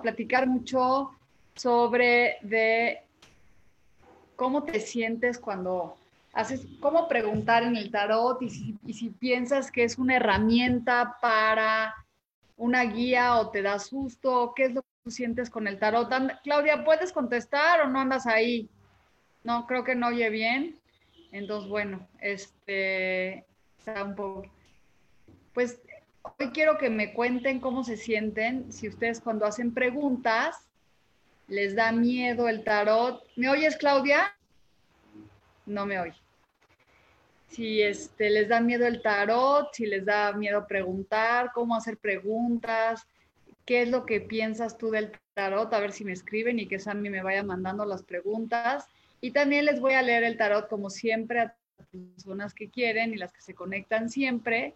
Platicar mucho sobre de cómo te sientes cuando haces, cómo preguntar en el tarot y si, piensas que es una herramienta para una guía o te da susto, qué es lo que tú sientes con el tarot. Claudia, ¿puedes contestar o no andas ahí? No, creo que no oye bien. Entonces, bueno, este, está un poco, pues Hoy quiero que me cuenten cómo se sienten, si ustedes cuando hacen preguntas les da miedo el tarot. ¿Me oyes, Claudia? No me oye. Si este, les da miedo el tarot, si les da miedo preguntar, cómo hacer preguntas, qué es lo que piensas tú del tarot, a ver si me escriben y que Sammy me vaya mandando las preguntas. Y también les voy a leer el tarot como siempre a personas que quieren y las que se conectan siempre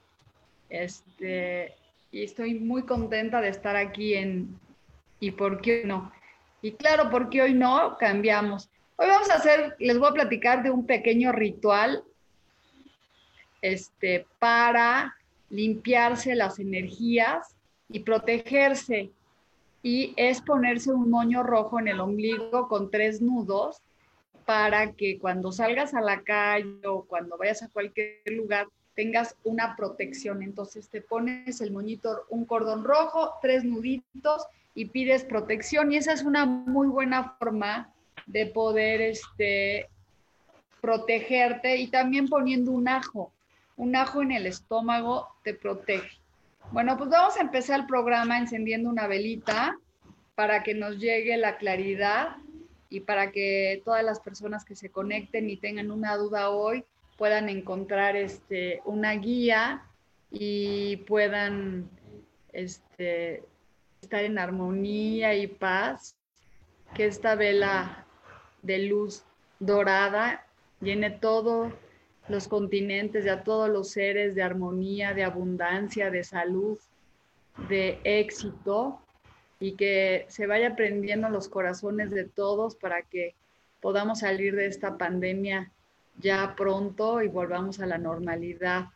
este, y estoy muy contenta de estar aquí en ¿Y por qué no? Y claro, ¿por qué hoy no? Cambiamos. Hoy vamos a hacer, les voy a platicar de un pequeño ritual este, para limpiarse las energías y protegerse. Y es ponerse un moño rojo en el ombligo con tres nudos para que cuando salgas a la calle o cuando vayas a cualquier lugar tengas una protección. Entonces te pones el moñito, un cordón rojo, tres nuditos y pides protección. Y esa es una muy buena forma de poder este, protegerte y también poniendo un ajo. Un ajo en el estómago te protege. Bueno, pues vamos a empezar el programa encendiendo una velita para que nos llegue la claridad y para que todas las personas que se conecten y tengan una duda hoy puedan encontrar este, una guía y puedan este, estar en armonía y paz, que esta vela de luz dorada llene todos los continentes, a todos los seres de armonía, de abundancia, de salud, de éxito y que se vaya prendiendo los corazones de todos para que podamos salir de esta pandemia ya pronto y volvamos a la normalidad.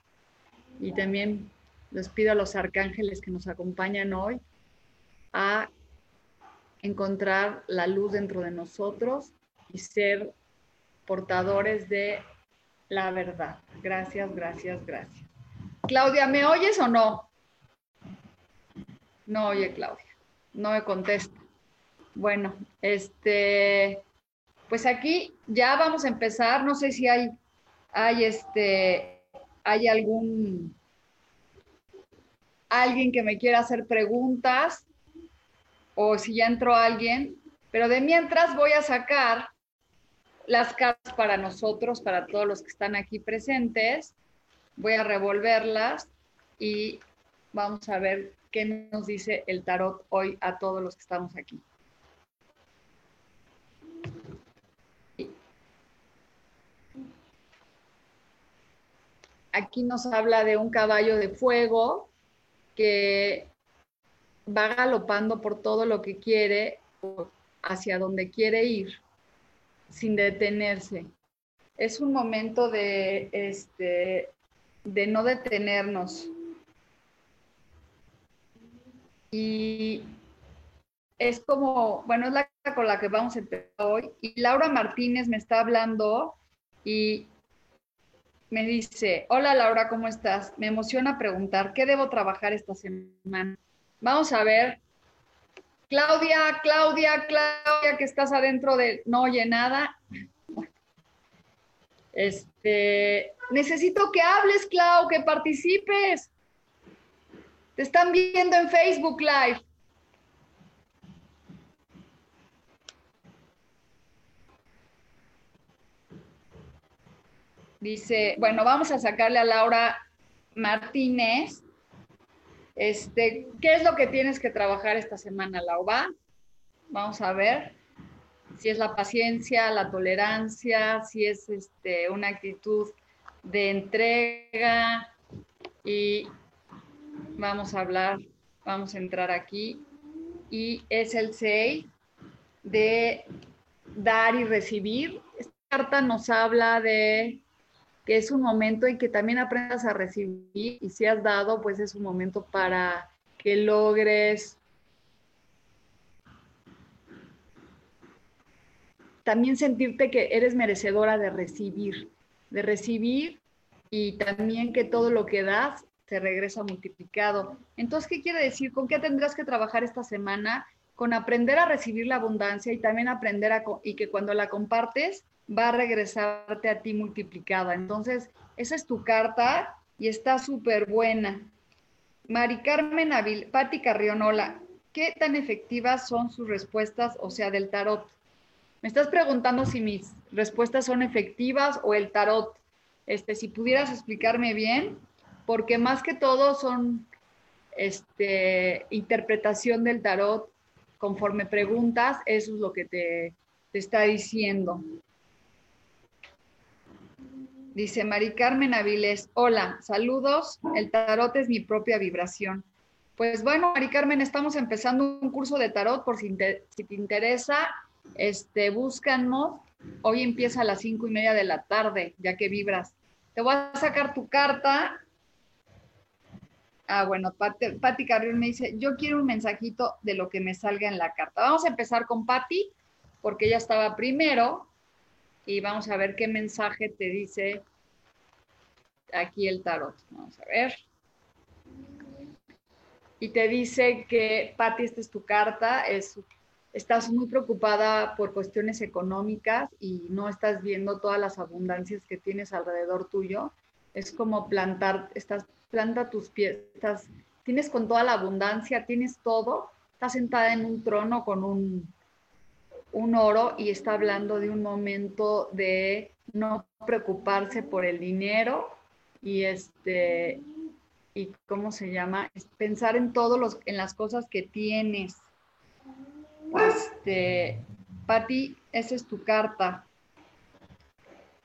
Y también les pido a los arcángeles que nos acompañan hoy a encontrar la luz dentro de nosotros y ser portadores de la verdad. Gracias, gracias, gracias. Claudia, ¿me oyes o no? No oye Claudia, no me contesta. Bueno, este, pues aquí ya vamos a empezar. No sé si hay, hay este, hay algún, alguien que me quiera hacer preguntas o si ya entró alguien, pero de mientras voy a sacar las cartas para nosotros, para todos los que están aquí presentes. Voy a revolverlas y vamos a ver qué nos dice el tarot hoy a todos los que estamos aquí. Aquí nos habla de un caballo de fuego que va galopando por todo lo que quiere, hacia donde quiere ir, sin detenerse. Es un momento de, este, de no detenernos. Y es como, bueno, es la con la que vamos a empezar hoy. Y Laura Martínez me está hablando y me dice, hola Laura, ¿cómo estás? Me emociona preguntar, ¿qué debo trabajar esta semana? Vamos a ver. Claudia, Claudia, Claudia, que estás adentro de no oye nada. Este, necesito que hables, Clau, que participes. Te están viendo en Facebook Live. Dice, bueno, vamos a sacarle a Laura Martínez. Este, ¿qué es lo que tienes que trabajar esta semana, Laura? Vamos a ver si es la paciencia, la tolerancia, si es este, una actitud de entrega y vamos a hablar, vamos a entrar aquí y es el 6 de dar y recibir. Esta carta nos habla de que es un momento en que también aprendas a recibir y si has dado, pues es un momento para que logres también sentirte que eres merecedora de recibir, de recibir y también que todo lo que das te regresa multiplicado. Entonces, ¿qué quiere decir? ¿Con qué tendrás que trabajar esta semana? Con aprender a recibir la abundancia y también aprender a, y que cuando la compartes va a regresarte a ti multiplicada. Entonces, esa es tu carta y está súper buena. Mari Carmen Avil, Patti Carrionola, ¿qué tan efectivas son sus respuestas, o sea, del tarot? Me estás preguntando si mis respuestas son efectivas o el tarot. Este, si pudieras explicarme bien, porque más que todo son este, interpretación del tarot conforme preguntas, eso es lo que te, te está diciendo. Dice Mari Carmen Aviles, hola, saludos, el tarot es mi propia vibración. Pues bueno, Mari Carmen, estamos empezando un curso de tarot, por si te, si te interesa, este, búscanos. Hoy empieza a las cinco y media de la tarde, ya que vibras. Te voy a sacar tu carta. Ah, bueno, Pati, Pati Carrión me dice, yo quiero un mensajito de lo que me salga en la carta. Vamos a empezar con Patti, porque ella estaba primero y vamos a ver qué mensaje te dice aquí el tarot. Vamos a ver. Y te dice que, Patti, esta es tu carta, es, estás muy preocupada por cuestiones económicas y no estás viendo todas las abundancias que tienes alrededor tuyo. Es como plantar, estás, planta tus pies, estás, tienes con toda la abundancia, tienes todo, estás sentada en un trono con un, un oro y está hablando de un momento de no preocuparse por el dinero y este y cómo se llama es pensar en todos los en las cosas que tienes. Este Patti esa es tu carta.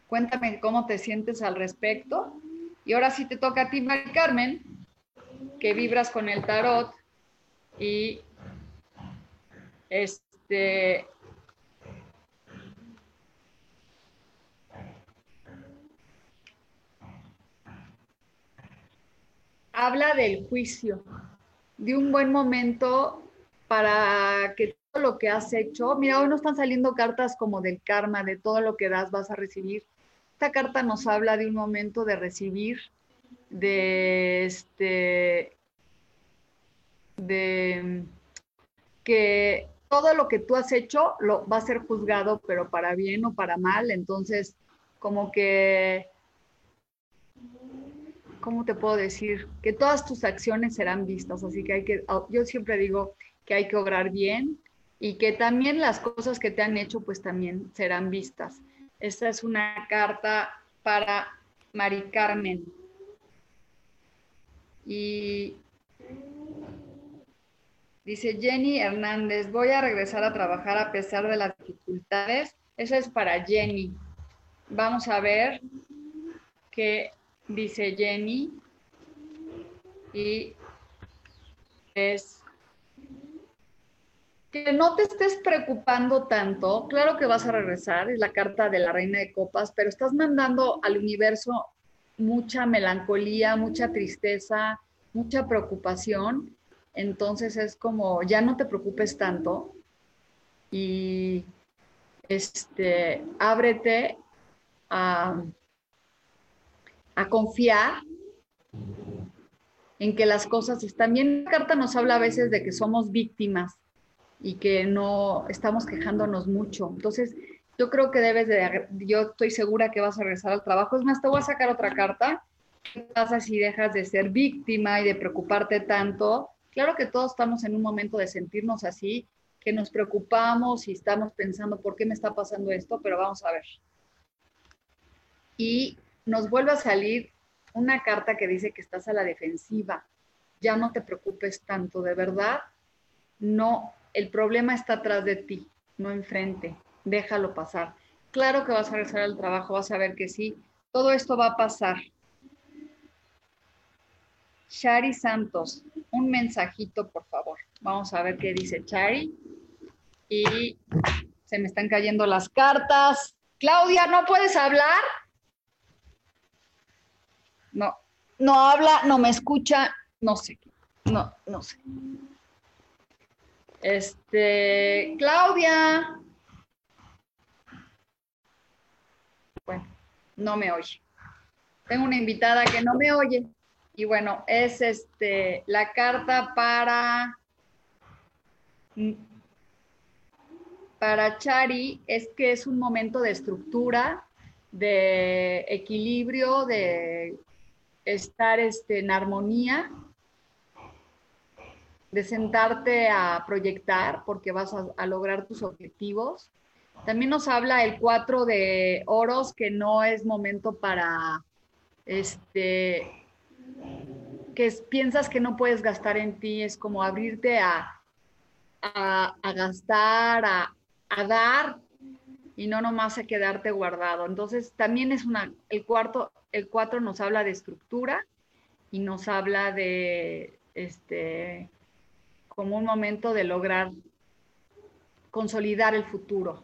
Cuéntame cómo te sientes al respecto. Y ahora sí te toca a ti Mari Carmen que vibras con el tarot y este habla del juicio, de un buen momento para que todo lo que has hecho, mira, hoy no están saliendo cartas como del karma, de todo lo que das vas a recibir. Esta carta nos habla de un momento de recibir, de este, de que todo lo que tú has hecho lo va a ser juzgado, pero para bien o para mal. Entonces, como que ¿cómo te puedo decir? Que todas tus acciones serán vistas, así que hay que, oh, yo siempre digo que hay que obrar bien y que también las cosas que te han hecho pues también serán vistas. Esta es una carta para Mari Carmen. Y dice Jenny Hernández, voy a regresar a trabajar a pesar de las dificultades. Esa es para Jenny. Vamos a ver qué dice Jenny, y es que no te estés preocupando tanto, claro que vas a regresar, es la carta de la reina de copas, pero estás mandando al universo mucha melancolía, mucha tristeza, mucha preocupación, entonces es como, ya no te preocupes tanto y este, ábrete a a confiar en que las cosas están bien. La carta nos habla a veces de que somos víctimas y que no estamos quejándonos mucho. Entonces, yo creo que debes de, yo estoy segura que vas a regresar al trabajo. Es más, te voy a sacar otra carta. ¿Qué pasa si dejas de ser víctima y de preocuparte tanto? Claro que todos estamos en un momento de sentirnos así, que nos preocupamos y estamos pensando, ¿por qué me está pasando esto? Pero vamos a ver. Y nos vuelve a salir una carta que dice que estás a la defensiva. Ya no te preocupes tanto, de verdad. No, el problema está atrás de ti, no enfrente. Déjalo pasar. Claro que vas a regresar al trabajo, vas a ver que sí. Todo esto va a pasar. Shari Santos, un mensajito, por favor. Vamos a ver qué dice Chari. Y se me están cayendo las cartas. Claudia, ¿no puedes hablar? No, no habla, no me escucha, no sé. No, no sé. Este, Claudia. Bueno, no me oye. Tengo una invitada que no me oye. Y bueno, es este la carta para para Chari es que es un momento de estructura, de equilibrio, de estar este, en armonía, de sentarte a proyectar porque vas a, lograr tus objetivos. También nos habla el 4 de oros que no es momento para, este, que piensas que no puedes gastar en ti, es como abrirte a, a, gastar, a, a, dar y no nomás a quedarte guardado. Entonces, también es una, el cuarto, el 4 nos habla de estructura y nos habla de, este, como un momento de lograr consolidar el futuro.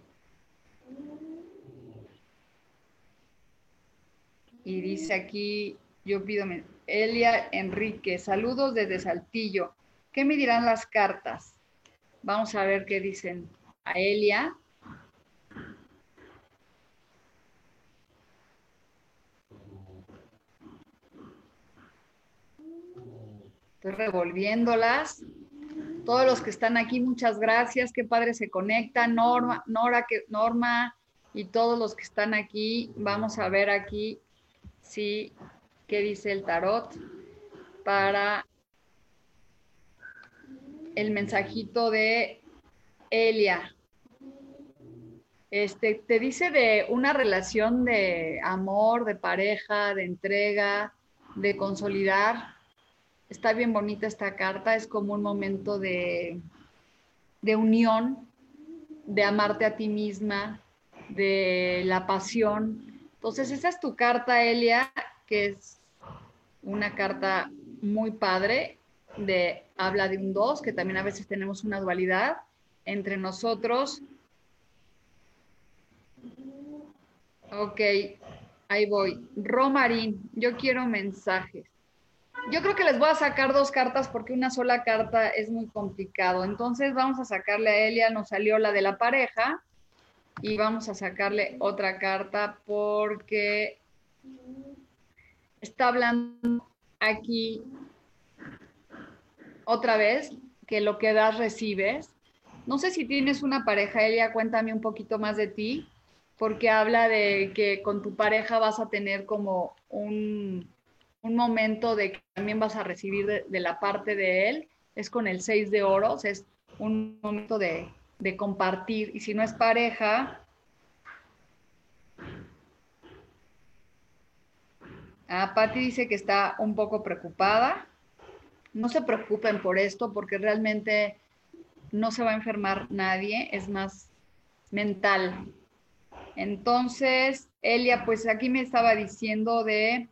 Y dice aquí, yo pido, Elia Enrique, saludos desde Saltillo. ¿Qué me dirán las cartas? Vamos a ver qué dicen a Elia. Estoy revolviéndolas. Todos los que están aquí, muchas gracias. Qué padre se conecta. Norma, Nora, que, Norma y todos los que están aquí. Vamos a ver aquí si qué dice el tarot para el mensajito de Elia. Este, te dice de una relación de amor, de pareja, de entrega, de consolidar Está bien bonita esta carta, es como un momento de, de unión, de amarte a ti misma, de la pasión. Entonces, esa es tu carta, Elia, que es una carta muy padre, de habla de un dos, que también a veces tenemos una dualidad entre nosotros. Ok, ahí voy. Romarín, yo quiero mensajes. Yo creo que les voy a sacar dos cartas porque una sola carta es muy complicado. Entonces vamos a sacarle a Elia, nos salió la de la pareja y vamos a sacarle otra carta porque está hablando aquí otra vez que lo que das recibes. No sé si tienes una pareja, Elia, cuéntame un poquito más de ti, porque habla de que con tu pareja vas a tener como un un momento de que también vas a recibir de, la parte de él, es con el 6 de oros, es un momento de, de compartir. Y si no es pareja, Ah, Patti dice que está un poco preocupada. No se preocupen por esto porque realmente no se va a enfermar nadie, es más mental. Entonces, Elia, pues aquí me estaba diciendo de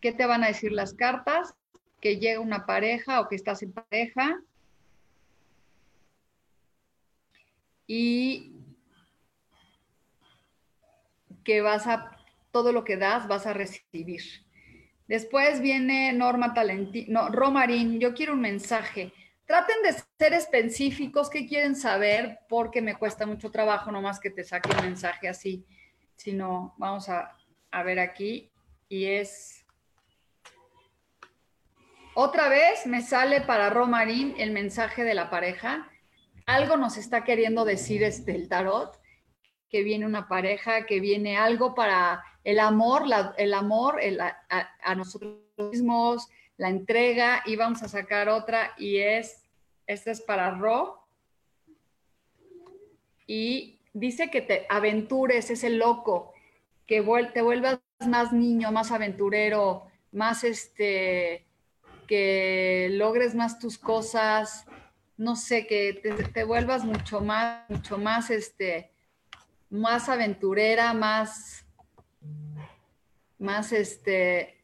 ¿Qué te van a decir las cartas? Que llega una pareja o que estás en pareja. Y que vas a, todo lo que das vas a recibir. Después viene Norma Talentino, Romarín, yo quiero un mensaje. Traten de ser específicos, ¿qué quieren saber? Porque me cuesta mucho trabajo nomás que te saque un mensaje así, sino vamos a, a ver aquí. Y es Otra vez me sale para Romarín el mensaje de la pareja. Algo nos está queriendo decir este, el tarot, que viene una pareja, que viene algo para el amor, el amor a, nosotros mismos, la entrega, y vamos a sacar otra, y es, esta es para Ro. Y dice que te aventures, ese loco, que te vuelvas más niño, más aventurero, más este, que logres más tus cosas, no sé, que te, vuelvas mucho más, mucho más, este, más aventurera, más, más, este,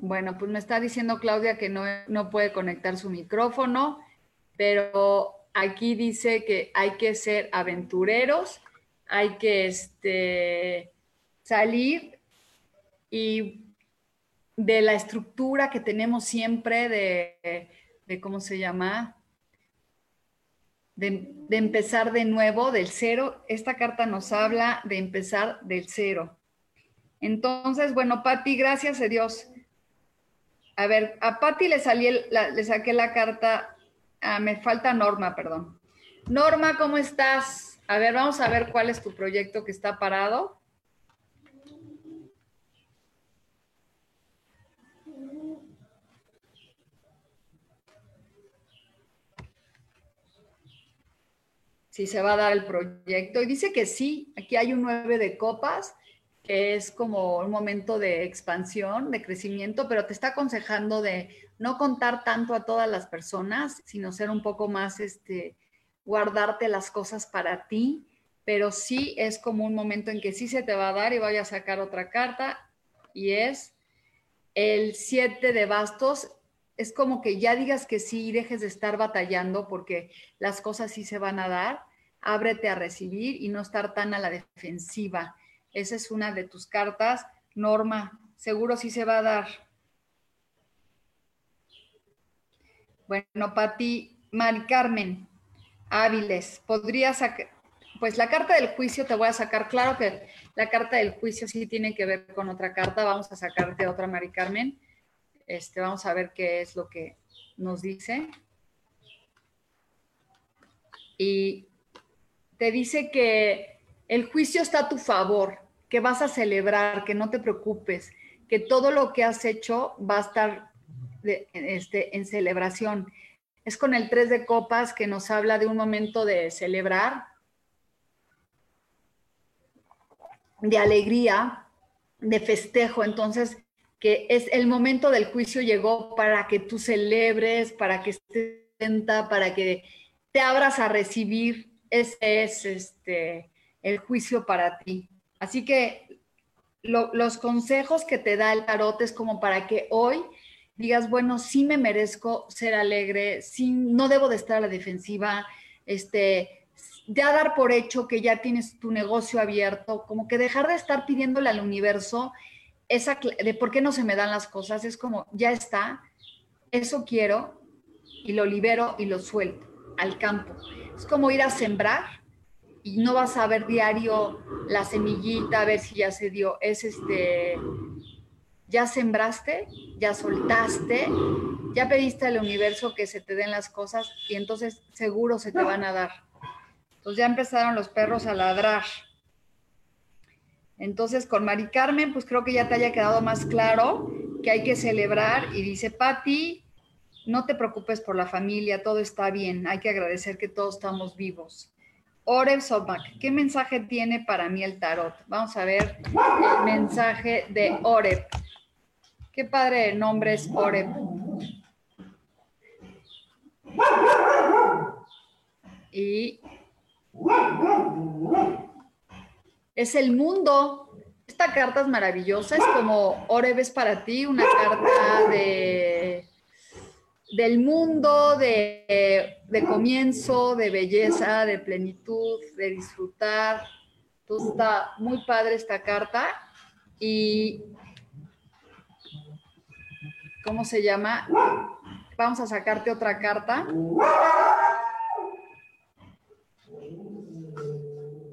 bueno, pues me está diciendo Claudia que no, no puede conectar su micrófono, pero aquí dice que hay que ser aventureros, hay que, este, salir y de la estructura que tenemos siempre de, ¿cómo se llama? De, empezar de nuevo, del cero. Esta carta nos habla de empezar del cero. Entonces, bueno, Patti, gracias a Dios. A ver, a Patti le, salí le saqué la carta, ah, me falta Norma, perdón. Norma, ¿cómo estás? A ver, vamos a ver cuál es tu proyecto que está parado. Si se va a dar el proyecto. Y dice que sí, aquí hay un 9 de copas, que es como un momento de expansión, de crecimiento, pero te está aconsejando de no contar tanto a todas las personas, sino ser un poco más, este, guardarte las cosas para ti, pero sí es como un momento en que sí se te va a dar y vaya a sacar otra carta y es el 7 de bastos. Es como que ya digas que sí y dejes de estar batallando porque las cosas sí se van a dar ábrete a recibir y no estar tan a la defensiva. Esa es una de tus cartas. Norma, seguro sí se va a dar. Bueno, Pati, Mari Carmen, Áviles, podría sacar, pues la carta del juicio te voy a sacar, claro que la carta del juicio sí tiene que ver con otra carta, vamos a sacarte otra, Mari Carmen. Este, vamos a ver qué es lo que nos dice. Y te dice que el juicio está a tu favor, que vas a celebrar, que no te preocupes, que todo lo que has hecho va a estar este, en celebración. Es con el tres de copas que nos habla de un momento de celebrar, de alegría, de festejo. Entonces, que es el momento del juicio llegó para que tú celebres, para que estés para que te abras a recibir ese es este, el juicio para ti. Así que los consejos que te da el tarot es como para que hoy digas, bueno, sí me merezco ser alegre, sí, no debo de estar a la defensiva, este, ya dar por hecho que ya tienes tu negocio abierto, como que dejar de estar pidiéndole al universo esa de por qué no se me dan las cosas, es como, ya está, eso quiero y lo libero y lo suelto al campo. Es como ir a sembrar y no vas a ver diario la semillita, a ver si ya se dio. Es este, ya sembraste, ya soltaste, ya pediste al universo que se te den las cosas y entonces seguro se te van a dar. Entonces ya empezaron los perros a ladrar. Entonces con Mari Carmen, pues creo que ya te haya quedado más claro que hay que celebrar y dice Patti, no te preocupes por la familia, todo está bien, hay que agradecer que todos estamos vivos. Oreb Sobak, ¿qué mensaje tiene para mí el tarot? Vamos a ver el mensaje de Oreb. Qué padre el nombre es Oreb. Y es el mundo. Esta carta es maravillosa, es como Oreb es para ti, una carta de del mundo de, comienzo, de belleza, de plenitud, de disfrutar. Entonces está muy padre esta carta. Y, ¿cómo se llama? Vamos a sacarte otra carta.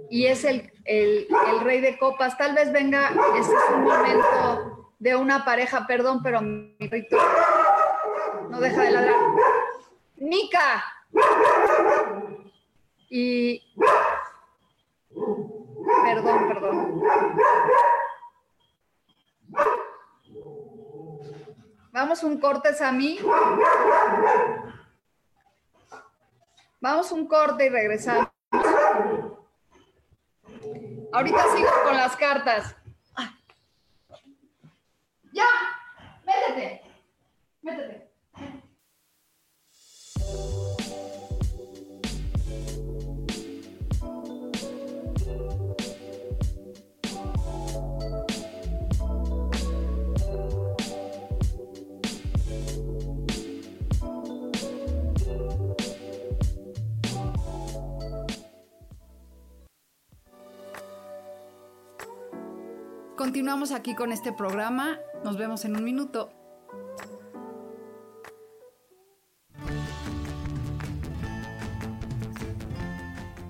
Y es el el, rey de copas. Tal vez venga, este es un momento de una pareja, perdón, pero mi rito no deja de ladrar. Nika. Y perdón, perdón. Vamos un corte, Sammy. Vamos un corte y regresamos. Ahorita sigo con las cartas. Ya, métete, métete. Continuamos aquí con este programa. Nos vemos en un minuto.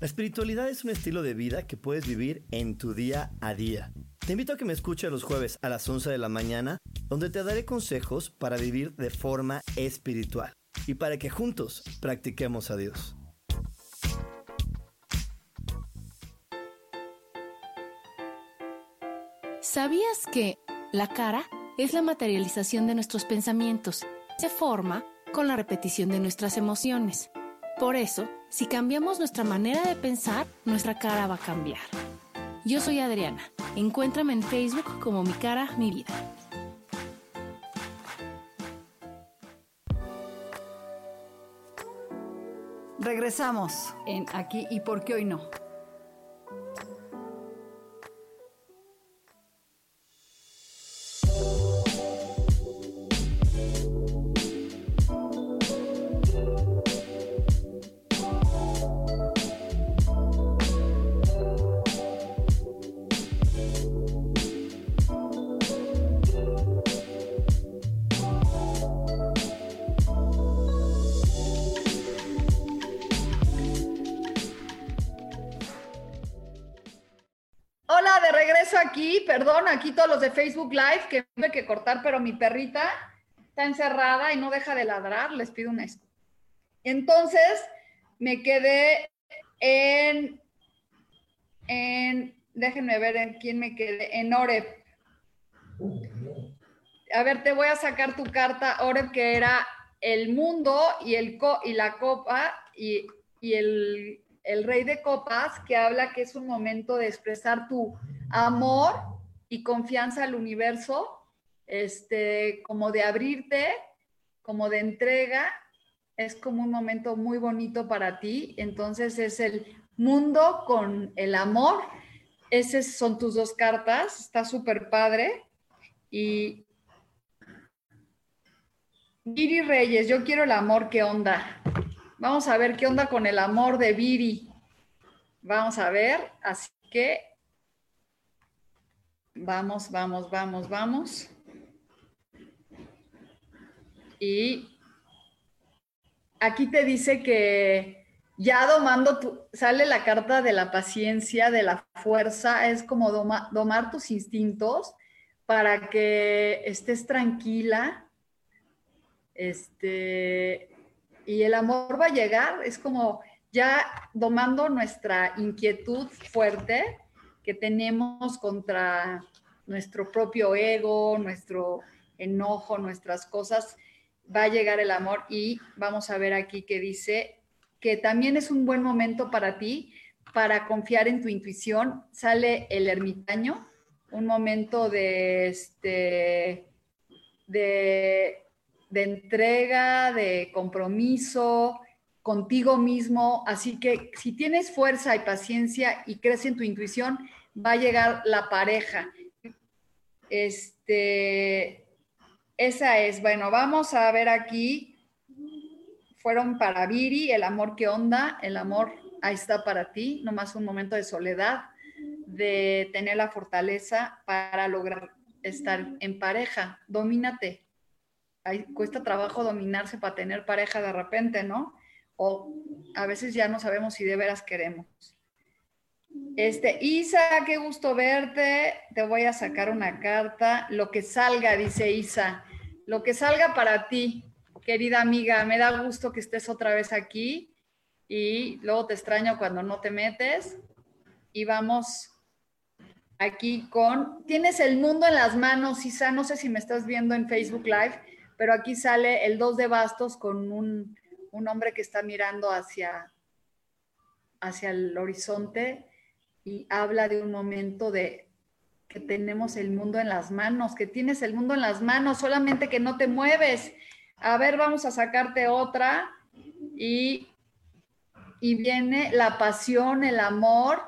La espiritualidad es un estilo de vida que puedes vivir en tu día a día. Te invito a que me escuches los jueves a las 11 de la mañana, donde te daré consejos para vivir de forma espiritual y para que juntos practiquemos a Dios. ¿Sabías que la cara es la materialización de nuestros pensamientos? Se forma con la repetición de nuestras emociones. Por eso, si cambiamos nuestra manera de pensar, nuestra cara va a cambiar. Yo soy Adriana. Encuéntrame en Facebook como mi cara, mi vida. Regresamos en aquí y por qué hoy no. Aquí todos los de Facebook Live que tuve que cortar, pero mi perrita está encerrada y no deja de ladrar, les pido una Entonces, me quedé en, en, déjenme ver en quién me quedé, en Oreb. A ver, te voy a sacar tu carta, Oreb, que era el mundo y, el y la copa y, y el, el rey de copas, que habla que es un momento de expresar tu amor y confianza al universo, este, como de abrirte, como de entrega, es como un momento muy bonito para ti. Entonces es el mundo con el amor. Esas son tus dos cartas, está súper padre. Y Viri Reyes, yo quiero el amor, ¿qué onda? Vamos a ver qué onda con el amor de Viri. Vamos a ver, así que Vamos, vamos, vamos, vamos. Y aquí te dice que ya domando, tu, sale la carta de la paciencia, de la fuerza, es como domar tus instintos para que estés tranquila. Este, y el amor va a llegar, es como ya domando nuestra inquietud fuerte que tenemos contra nuestro propio ego, nuestro enojo, nuestras cosas, va a llegar el amor y vamos a ver aquí que dice que también es un buen momento para ti para confiar en tu intuición. Sale el ermitaño, un momento de este de de entrega, de compromiso contigo mismo. Así que si tienes fuerza y paciencia y crees en tu intuición, va a llegar la pareja. Este, esa es, bueno, vamos a ver aquí. Fueron para Viri, el amor que onda, el amor ahí está para ti, nomás un momento de soledad, de tener la fortaleza para lograr estar en pareja. Domínate. Ahí cuesta trabajo dominarse para tener pareja de repente, ¿no? O a veces ya no sabemos si de veras queremos. Este, Isa, qué gusto verte. Te voy a sacar una carta. Lo que salga, dice Isa. Lo que salga para ti, querida amiga. Me da gusto que estés otra vez aquí. Y luego te extraño cuando no te metes. Y vamos aquí con. Tienes el mundo en las manos, Isa. No sé si me estás viendo en Facebook Live, pero aquí sale el 2 de bastos con un, un hombre que está mirando hacia, hacia el horizonte y habla de un momento de que tenemos el mundo en las manos, que tienes el mundo en las manos, solamente que no te mueves. A ver, vamos a sacarte otra y, y viene la pasión, el amor.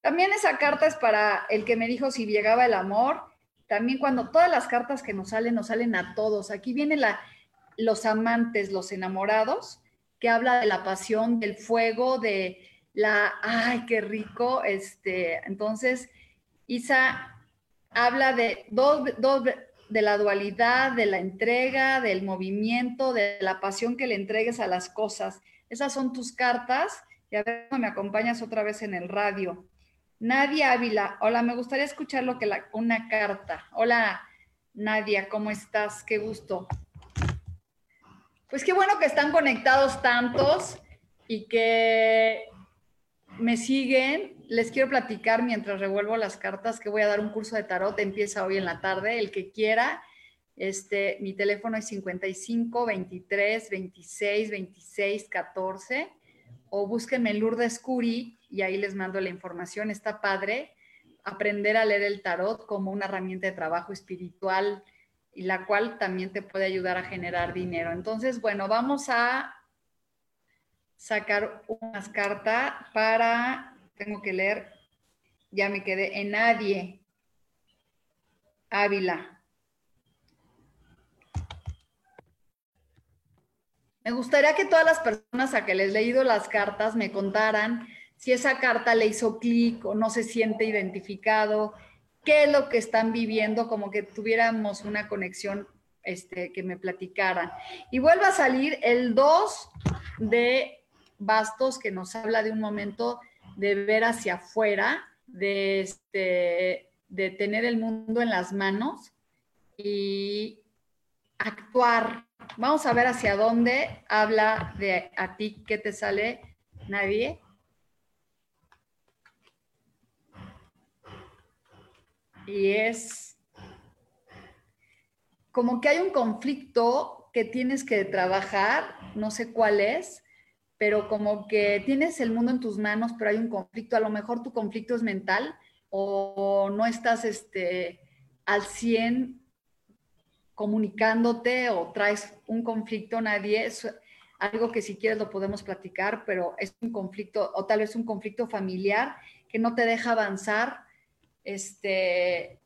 También esa carta es para el que me dijo si llegaba el amor. También cuando todas las cartas que nos salen, nos salen a todos. Aquí viene la, los amantes, los enamorados, que habla de la pasión, del fuego, de, la, ay, qué rico, este, entonces, Isa habla de dos, dos, de la dualidad, de la entrega, del movimiento, de la pasión que le entregues a las cosas. Esas son tus cartas y a ver me acompañas otra vez en el radio. Nadia Ávila, hola, me gustaría escuchar lo que la, una carta. Hola, Nadia, ¿cómo estás? Qué gusto. Pues qué bueno que están conectados tantos y que me siguen, les quiero platicar mientras revuelvo las cartas que voy a dar un curso de tarot, empieza hoy en la tarde, el que quiera. Este, mi teléfono es 55 23 26 26 14 o búsquenme Lourdes Curi y ahí les mando la información. Está padre aprender a leer el tarot como una herramienta de trabajo espiritual y la cual también te puede ayudar a generar dinero. Entonces, bueno, vamos a sacar unas cartas para, tengo que leer, ya me quedé en nadie. Ávila. Me gustaría que todas las personas a que les he leído las cartas me contaran si esa carta le hizo clic o no se siente identificado, qué es lo que están viviendo, como que tuviéramos una conexión este, que me platicaran. Y vuelva a salir el 2 de Bastos, que nos habla de un momento de ver hacia afuera, de, este, de tener el mundo en las manos y actuar. Vamos a ver hacia dónde habla de a ti, ¿qué te sale? Nadie. Y es como que hay un conflicto que tienes que trabajar, no sé cuál es, pero como que tienes el mundo en tus manos, pero hay un conflicto, a lo mejor tu conflicto es mental o no estás este, al 100 comunicándote o traes un conflicto, nadie, es algo que si quieres lo podemos platicar, pero es un conflicto o tal vez un conflicto familiar que no te deja avanzar. Este,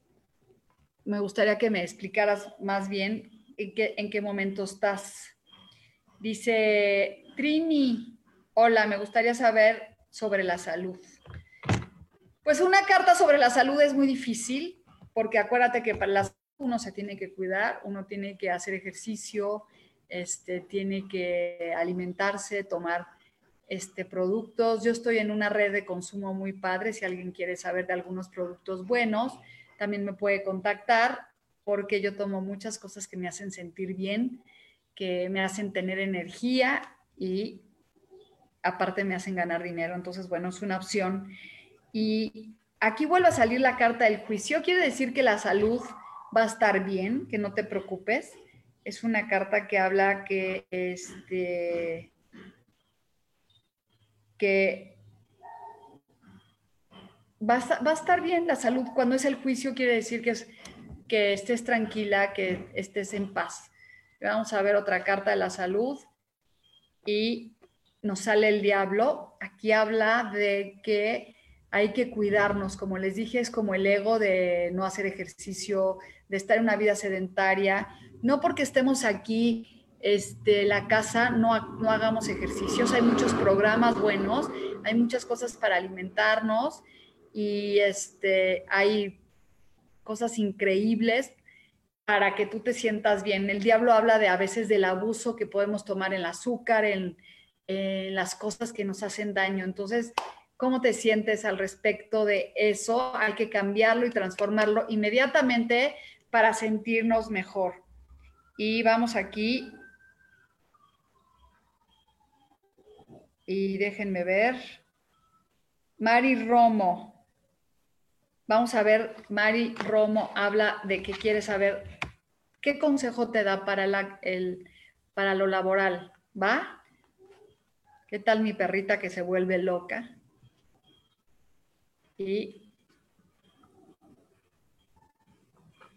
me gustaría que me explicaras más bien en qué, en qué momento estás. Dice Trini, hola, me gustaría saber sobre la salud. Pues una carta sobre la salud es muy difícil, porque acuérdate que para la salud uno se tiene que cuidar, uno tiene que hacer ejercicio, este, tiene que alimentarse, tomar este, productos. Yo estoy en una red de consumo muy padre, si alguien quiere saber de algunos productos buenos, también me puede contactar porque yo tomo muchas cosas que me hacen sentir bien, que me hacen tener energía y aparte me hacen ganar dinero. Entonces, bueno, es una opción. Y aquí vuelve a salir la carta del juicio. Quiere decir que la salud va a estar bien, que no te preocupes. Es una carta que habla que, este, que va a, estar bien la salud. Cuando es el juicio, quiere decir que, es, que estés tranquila, que estés en paz. Vamos a ver otra carta de la salud y nos sale el diablo. Aquí habla de que hay que cuidarnos, como les dije, es como el ego de no hacer ejercicio, de estar en una vida sedentaria. No porque estemos aquí, este, la casa, no, no hagamos ejercicios. Hay muchos programas buenos, hay muchas cosas para alimentarnos y este, hay cosas increíbles para que tú te sientas bien. El diablo habla de a veces del abuso que podemos tomar en el azúcar, en, las cosas que nos hacen daño. Entonces, ¿cómo te sientes al respecto de eso? Hay que cambiarlo y transformarlo inmediatamente para sentirnos mejor. Y vamos aquí. Y déjenme ver. Mari Romo. Vamos a ver, Mari Romo habla de que quiere saber ¿qué consejo te da para, el, para lo laboral? ¿Va? ¿Qué tal mi perrita que se vuelve loca? Y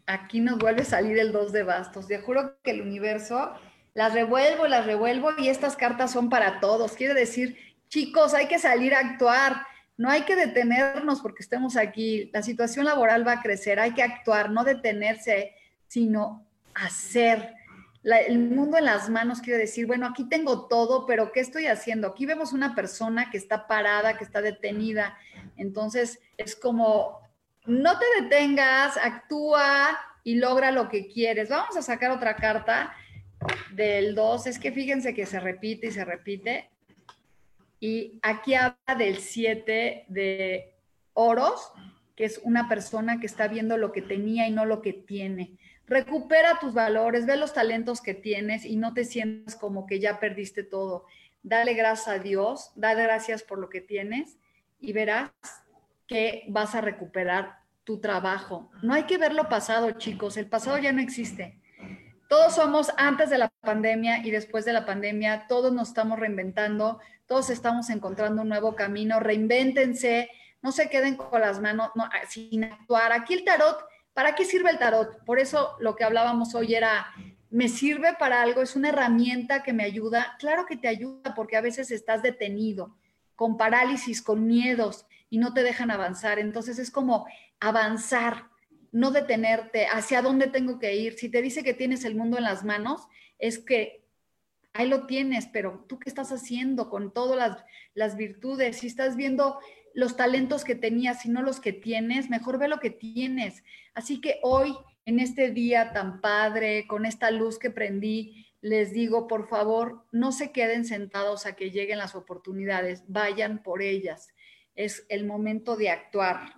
aquí nos vuelve a salir el 2 de bastos. Te juro que el universo las revuelvo, las revuelvo y estas cartas son para todos. Quiere decir, chicos, hay que salir a actuar. No hay que detenernos porque estemos aquí. La situación laboral va a crecer. Hay que actuar, no detenerse, sino hacer. el mundo en las manos quiere decir, bueno, aquí tengo todo, pero ¿qué estoy haciendo? Aquí vemos una persona que está parada, que está detenida. Entonces es como, no te detengas, actúa y logra lo que quieres. Vamos a sacar otra carta del 2. Es que fíjense que se repite y se repite. Y aquí habla del 7 de oros, que es una persona que está viendo lo que tenía y no lo que tiene recupera tus valores, ve los talentos que tienes y no te sientas como que ya perdiste todo. Dale gracias a Dios, dale gracias por lo que tienes y verás que vas a recuperar tu trabajo. No hay que ver lo pasado, chicos, el pasado ya no existe. Todos somos antes de la pandemia y después de la pandemia, todos nos estamos reinventando, todos estamos encontrando un nuevo camino, reinvéntense, no se queden con las manos sin actuar. Aquí el tarot ¿Para qué sirve el tarot? Por eso lo que hablábamos hoy era, ¿me sirve para algo? ¿Es una herramienta que me ayuda? Claro que te ayuda porque a veces estás detenido, con parálisis, con miedos y no te dejan avanzar. Entonces es como avanzar, no detenerte, hacia dónde tengo que ir. Si te dice que tienes el mundo en las manos, es que ahí lo tienes, pero tú qué estás haciendo con todas las, virtudes? Si estás viendo los talentos que tenías, sino los que tienes, mejor ve lo que tienes. Así que hoy, en este día tan padre, con esta luz que prendí, les digo, por favor, no se queden sentados a que lleguen las oportunidades, vayan por ellas. Es el momento de actuar.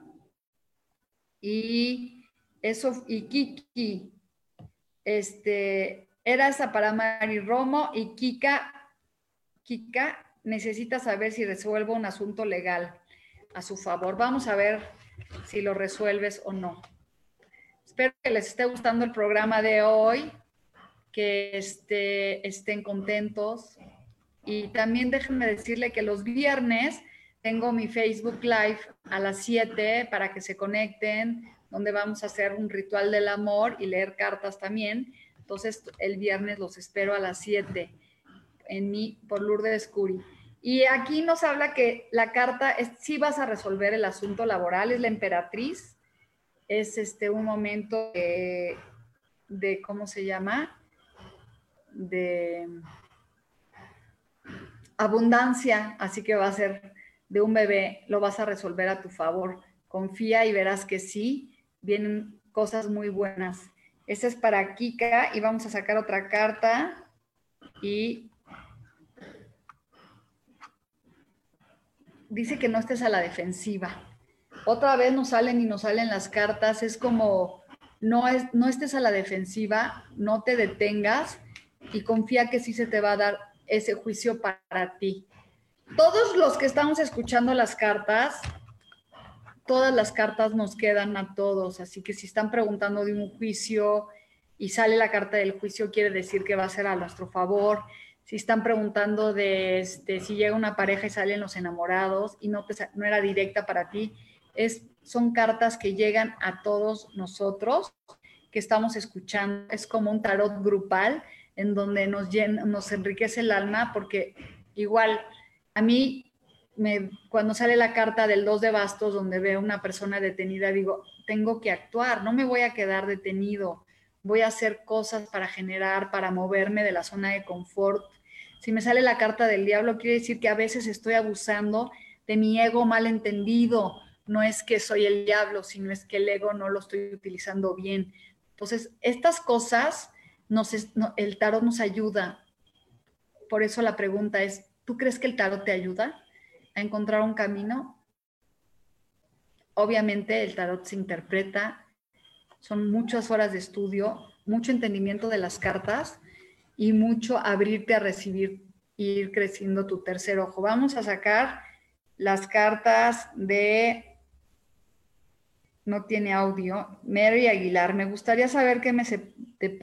Y eso, y Kiki, este, era esa para Mari Romo y Kika, Kika necesita saber si resuelvo un asunto legal a su favor. Vamos a ver si lo resuelves o no. Espero que les esté gustando el programa de hoy, que este, estén contentos. Y también déjenme decirle que los viernes tengo mi Facebook Live a las 7 para que se conecten, donde vamos a hacer un ritual del amor y leer cartas también. Entonces, el viernes los espero a las 7 en mi, por Lourdes Curi. Y aquí nos habla que la carta es si vas a resolver el asunto laboral, es la emperatriz, es este un momento de, de ¿cómo se llama? De abundancia, así que va a ser de un bebé, lo vas a resolver a tu favor. Confía y verás que sí, vienen cosas muy buenas. Esa es para Kika y vamos a sacar otra carta y dice que no estés a la defensiva. Otra vez nos salen y nos salen las cartas, es como no, es, no estés a la defensiva, no te detengas y confía que sí se te va a dar ese juicio para ti. Todos los que estamos escuchando las cartas, todas las cartas nos quedan a todos, así que si están preguntando de un juicio y sale la carta del juicio, quiere decir que va a ser a nuestro favor si están preguntando de este, si llega una pareja y salen los enamorados y no, no era directa para ti, es, son cartas que llegan a todos nosotros que estamos escuchando. Es como un tarot grupal. en donde nos, nos enriquece el alma, porque igual a mí, me, cuando sale la carta del 2 de bastos, donde veo una persona detenida, digo, tengo que actuar, no me voy a quedar detenido, voy a hacer cosas para generar, para moverme de la zona de confort. Si me sale la carta del diablo, quiere decir que a veces estoy abusando de mi ego mal entendido. No es que soy el diablo, sino es que el ego no lo estoy utilizando bien. Entonces, estas cosas, nos, el tarot nos ayuda. Por eso la pregunta es, ¿tú crees que el tarot te ayuda a encontrar un camino? Obviamente el tarot se interpreta, son muchas horas de estudio, mucho entendimiento de las cartas y mucho abrirte a recibir ir creciendo tu tercer ojo. Vamos a sacar las cartas de no tiene audio. Mary Aguilar, me gustaría saber qué me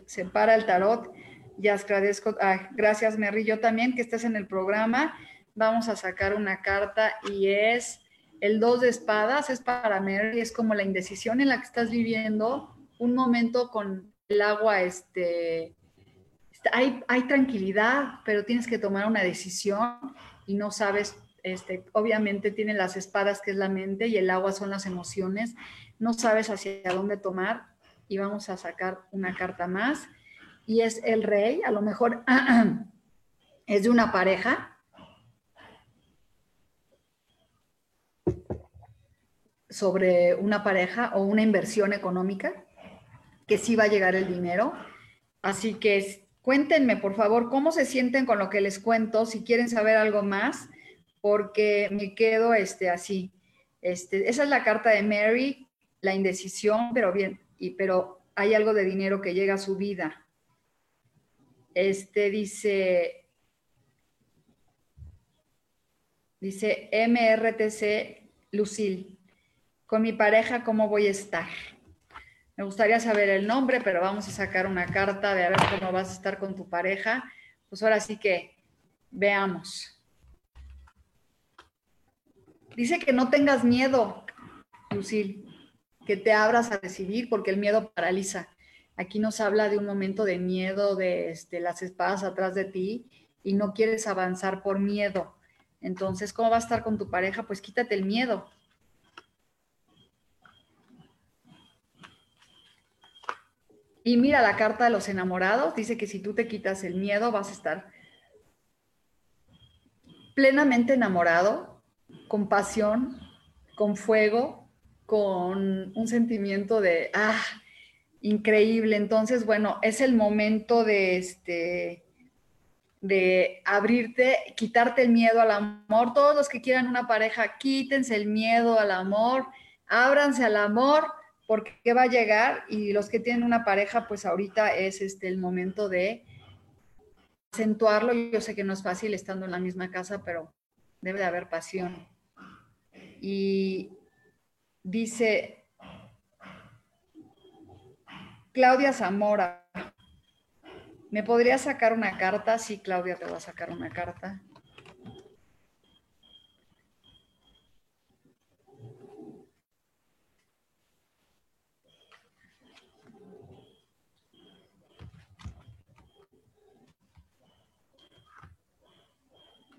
separa el tarot. Ya agradezco, gracias Mary, yo también que estés en el programa. Vamos a sacar una carta y es el dos de espadas, es para Mary, es como la indecisión en la que estás viviendo, un momento con el agua, este, hay, tranquilidad, pero tienes que tomar una decisión y no sabes este, obviamente tiene las espadas que es la mente y el agua son las emociones no sabes hacia dónde tomar y vamos a sacar una carta más y es el rey, a lo mejor es de una pareja. sobre una pareja o una inversión económica, que sí va a llegar el dinero. Así que cuéntenme, por favor, cómo se sienten con lo que les cuento, si quieren saber algo más, porque me quedo este, así. Este, esa es la carta de Mary, la indecisión, pero bien, y, pero hay algo de dinero que llega a su vida. Este dice, dice MRTC Lucil, con mi pareja, ¿cómo voy a estar? Me gustaría saber el nombre, pero vamos a sacar una carta de a ver cómo vas a estar con tu pareja. Pues ahora sí que veamos. Dice que no tengas miedo, Lucil que te abras a decidir, porque el miedo paraliza. Aquí nos habla de un momento de miedo, de este, las espadas atrás de ti y no quieres avanzar por miedo. Entonces, ¿cómo va a estar con tu pareja? Pues quítate el miedo. Y mira la carta de los enamorados, dice que si tú te quitas el miedo vas a estar plenamente enamorado, con pasión, con fuego, con un sentimiento de, ah, increíble. Entonces, bueno, es el momento de, este, de abrirte, quitarte el miedo al amor. Todos los que quieran una pareja, quítense el miedo al amor, ábranse al amor, porque va a llegar. Y los que tienen una pareja, pues ahorita es este, el momento de acentuarlo. Yo sé que no es fácil estando en la misma casa, pero debe de haber pasión. Y Dice Claudia Zamora. ¿Me podría sacar una carta? Sí, Claudia, te voy a sacar una carta.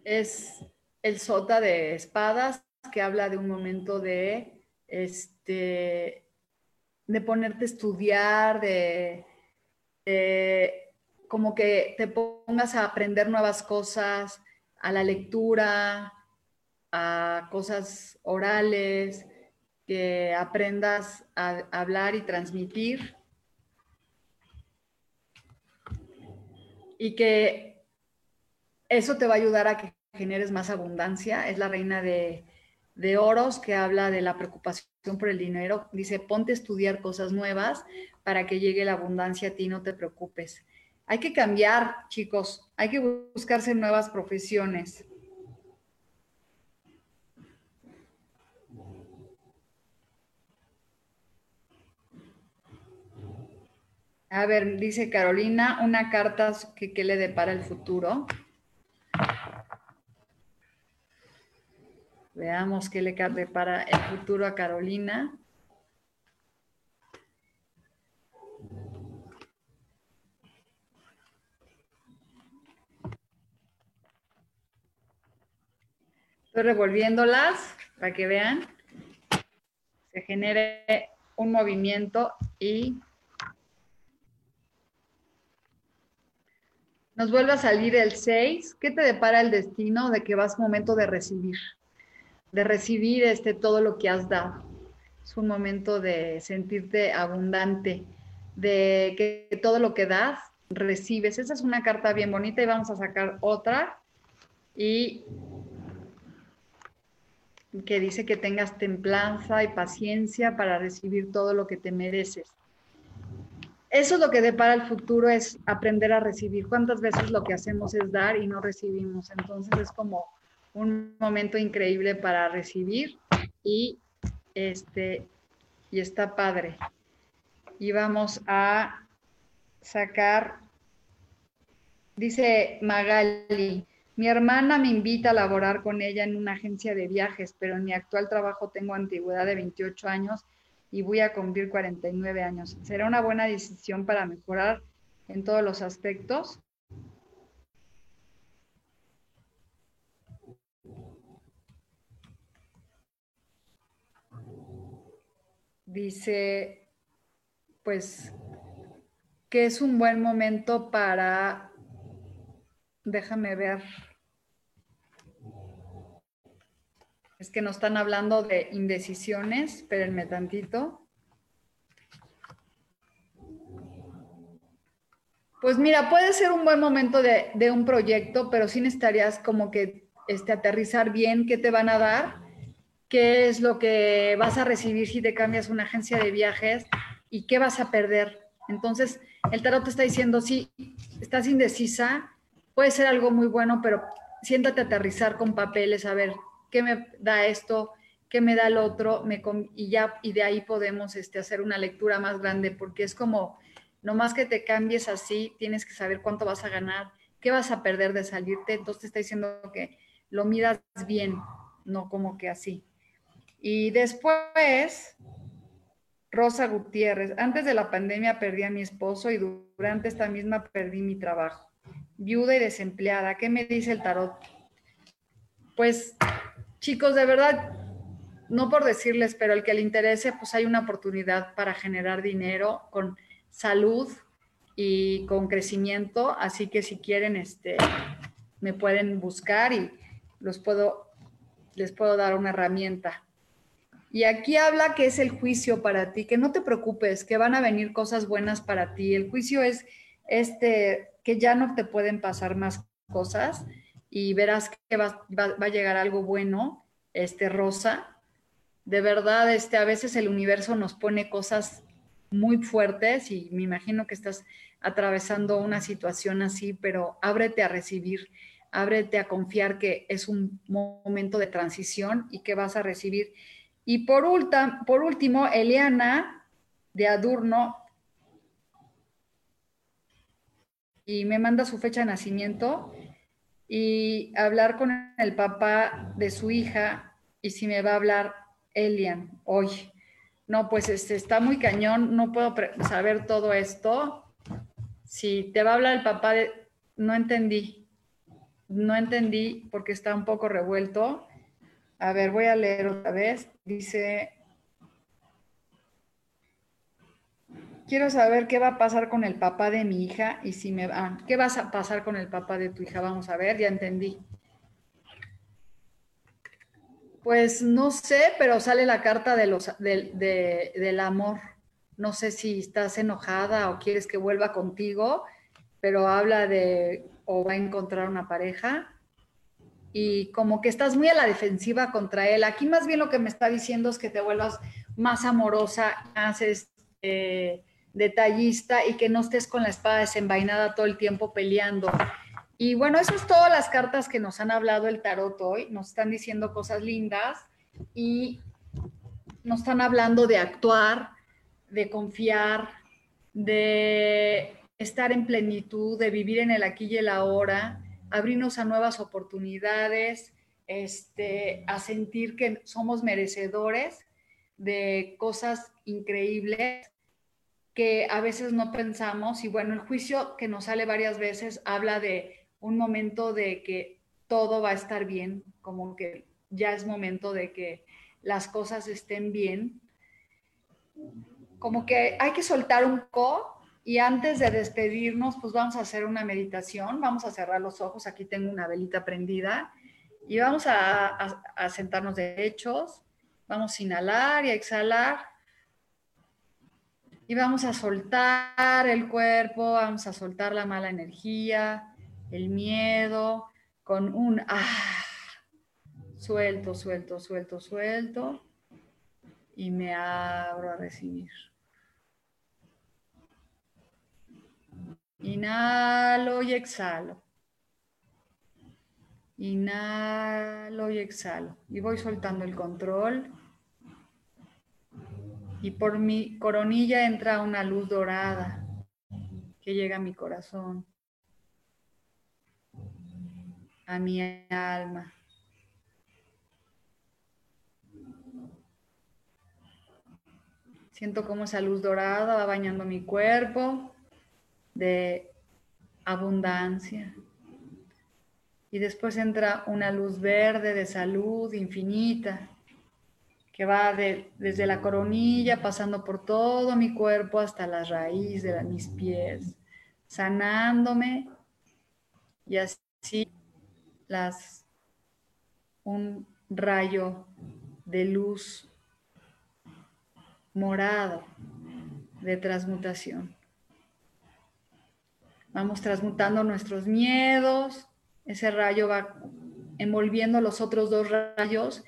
Es el sota de espadas que habla de un momento de este, de ponerte a estudiar, de, como que te pongas a aprender nuevas cosas, a la lectura, a cosas orales, que aprendas a hablar y transmitir. Y que eso te va a ayudar a que generes más abundancia. Es la reina de, de Oros, que habla de la preocupación por el dinero. Dice, ponte a estudiar cosas nuevas para que llegue la abundancia a ti, no te preocupes. Hay que cambiar, chicos, hay que buscarse nuevas profesiones. A ver, dice Carolina, una carta que, que le depara el futuro. Veamos qué le depara el futuro a Carolina. Estoy revolviéndolas para que vean. Se genere un movimiento y nos vuelve a salir el 6. ¿Qué te depara el destino de que vas momento de recibir? De recibir este, todo lo que has dado. Es un momento de sentirte abundante, de que todo lo que das, recibes. Esa es una carta bien bonita y vamos a sacar otra. Y que dice que tengas templanza y paciencia para recibir todo lo que te mereces. Eso es lo que depara el futuro, es aprender a recibir. ¿Cuántas veces lo que hacemos es dar y no recibimos? Entonces es como un momento increíble para recibir y este y está padre. Y vamos a sacar dice Magali, mi hermana me invita a laborar con ella en una agencia de viajes, pero en mi actual trabajo tengo antigüedad de 28 años y voy a cumplir 49 años. ¿Será una buena decisión para mejorar en todos los aspectos? Dice, pues, que es un buen momento para, déjame ver, Es que nos están hablando de indecisiones, espérenme tantito. Pues mira, puede ser un buen momento de, un proyecto, pero sí necesitarías como que este, aterrizar bien qué te van a dar, qué es lo que vas a recibir si te cambias una agencia de viajes y qué vas a perder. Entonces, el tarot te está diciendo, sí, estás indecisa, puede ser algo muy bueno, pero siéntate a aterrizar con papeles, a ver qué me da esto, qué me da el otro, me, y ya, y de ahí podemos este, hacer una lectura más grande, porque es como, no más que te cambies así, tienes que saber cuánto vas a ganar, qué vas a perder de salirte, entonces te está diciendo que lo midas bien, no como que así. Y después, Rosa Gutiérrez, antes de la pandemia perdí a mi esposo y durante esta misma perdí mi trabajo. Viuda y desempleada, ¿qué me dice el tarot? Pues chicos, de verdad, no por decirles, pero el que le interese, pues hay una oportunidad para generar dinero con salud y con crecimiento, así que si quieren, este, me pueden buscar y los puedo, les puedo dar una herramienta. Y aquí habla que es el juicio para ti, que no te preocupes, que van a venir cosas buenas para ti. El juicio es este, que ya no te pueden pasar más cosas y verás que va, a llegar algo bueno, este Rosa. De verdad, este, a veces el universo nos pone cosas muy fuertes y me imagino que estás atravesando una situación así, pero ábrete a recibir, ábrete a confiar que es un momento de transición y que vas a recibir. Y por, por último, Eliana de Adurno, y me manda su fecha de nacimiento, y hablar con el papá de su hija y si me va a hablar Elian hoy. No, pues este, está muy cañón, no puedo saber todo esto. Si te va a hablar el papá, de, no entendí, no entendí porque está un poco revuelto. A ver, voy a leer otra vez. Dice, quiero saber qué va a pasar con el papá de mi hija y si me va, ¿qué vas a pasar con el papá de tu hija? Vamos a ver, ya entendí. Pues no sé, pero sale la carta de los, del amor. No sé si estás enojada o quieres que vuelva contigo, pero habla de o va a encontrar una pareja y como que estás muy a la defensiva contra él. Aquí más bien lo que me está diciendo es que te vuelvas más amorosa, más este, detallista y que no estés con la espada desenvainada todo el tiempo peleando. Y bueno, eso es todas las cartas que nos han hablado el tarot hoy. Nos están diciendo cosas lindas y nos están hablando de actuar, de confiar, de estar en plenitud, de vivir en el aquí y el ahora, abrirnos a nuevas oportunidades, este, a sentir que somos merecedores de cosas increíbles que a veces no pensamos y bueno, el juicio que nos sale varias veces habla de un momento de que todo va a estar bien, como que ya es momento de que las cosas estén bien. Como que hay que soltar un co y antes de despedirnos, pues vamos a hacer una meditación, vamos a cerrar los ojos, aquí tengo una velita prendida y vamos a, sentarnos derechos, vamos a inhalar y a exhalar y vamos a soltar el cuerpo, vamos a soltar la mala energía, el miedo, con un ah, suelto, suelto, suelto, suelto, y me abro a recibir. Inhalo y exhalo. Inhalo y exhalo. Y voy soltando el control y por mi coronilla entra una luz dorada que llega a mi corazón, a mi alma. Siento como esa luz dorada va bañando mi cuerpo de abundancia. Y después entra una luz verde de salud infinita que va desde la coronilla, pasando por todo mi cuerpo hasta la raíz de mis pies, sanándome y así las un rayo de luz morado de transmutación. Vamos transmutando nuestros miedos, ese rayo va envolviendo los otros dos rayos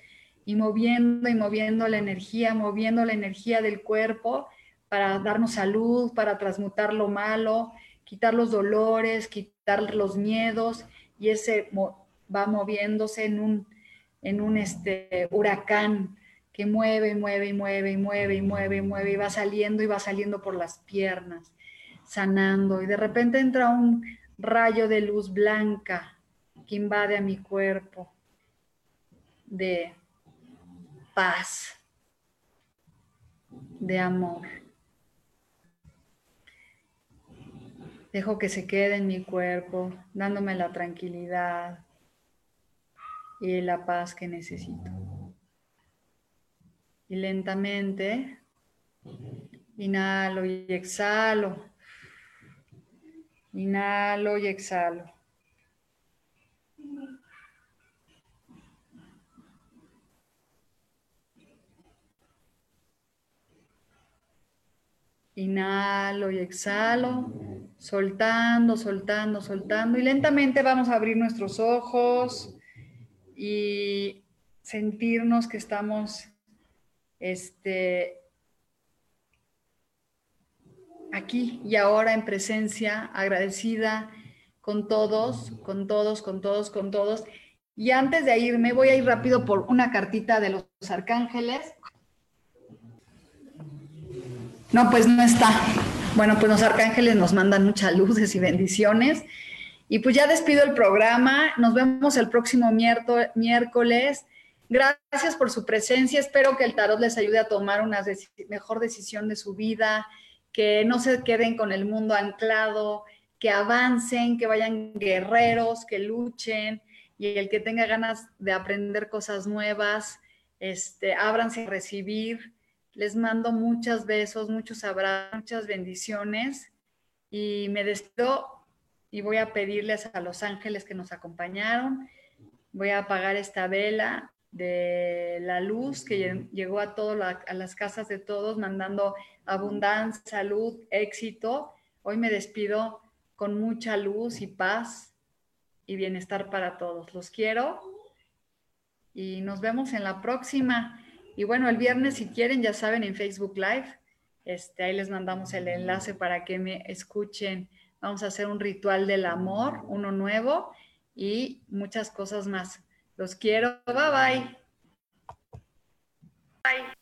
y moviendo y moviendo la energía, moviendo la energía del cuerpo para darnos salud, para transmutar lo malo, quitar los dolores, quitar los miedos y ese va moviéndose en un, en un este, huracán que mueve mueve mueve y mueve mueve mueve y va saliendo y va saliendo por las piernas, sanando y de repente entra un rayo de luz blanca que invade a mi cuerpo de paz, de amor. Dejo que se quede en mi cuerpo, dándome la tranquilidad y la paz que necesito. Y lentamente inhalo y exhalo. Inhalo y exhalo. Inhalo y exhalo, soltando, soltando, soltando. Y lentamente vamos a abrir nuestros ojos y sentirnos que estamos este, aquí y ahora en presencia, agradecida con todos, con todos, con todos, con todos. Y antes de irme, voy a ir rápido por una cartita de los arcángeles. No, pues no está. Bueno, pues los arcángeles nos mandan muchas luces y bendiciones. Y pues ya despido el programa. Nos vemos el próximo miércoles. Gracias por su presencia. Espero que el tarot les ayude a tomar una mejor decisión de su vida, que no se queden con el mundo anclado, que avancen, que vayan guerreros, que luchen y el que tenga ganas de aprender cosas nuevas, este, ábranse a recibir. Les mando muchos besos, muchos abrazos, muchas bendiciones y me despido y voy a pedirles a los ángeles que nos acompañaron, voy a apagar esta vela de la luz que llegó a, todo a las casas de todos, mandando abundancia, salud, éxito. Hoy me despido con mucha luz y paz y bienestar para todos. Los quiero y nos vemos en la próxima. Y bueno, el viernes, si quieren, ya saben, en Facebook Live, este, ahí les mandamos el enlace para que me escuchen. Vamos a hacer un ritual del amor, uno nuevo y muchas cosas más. Los quiero. Bye bye. Bye.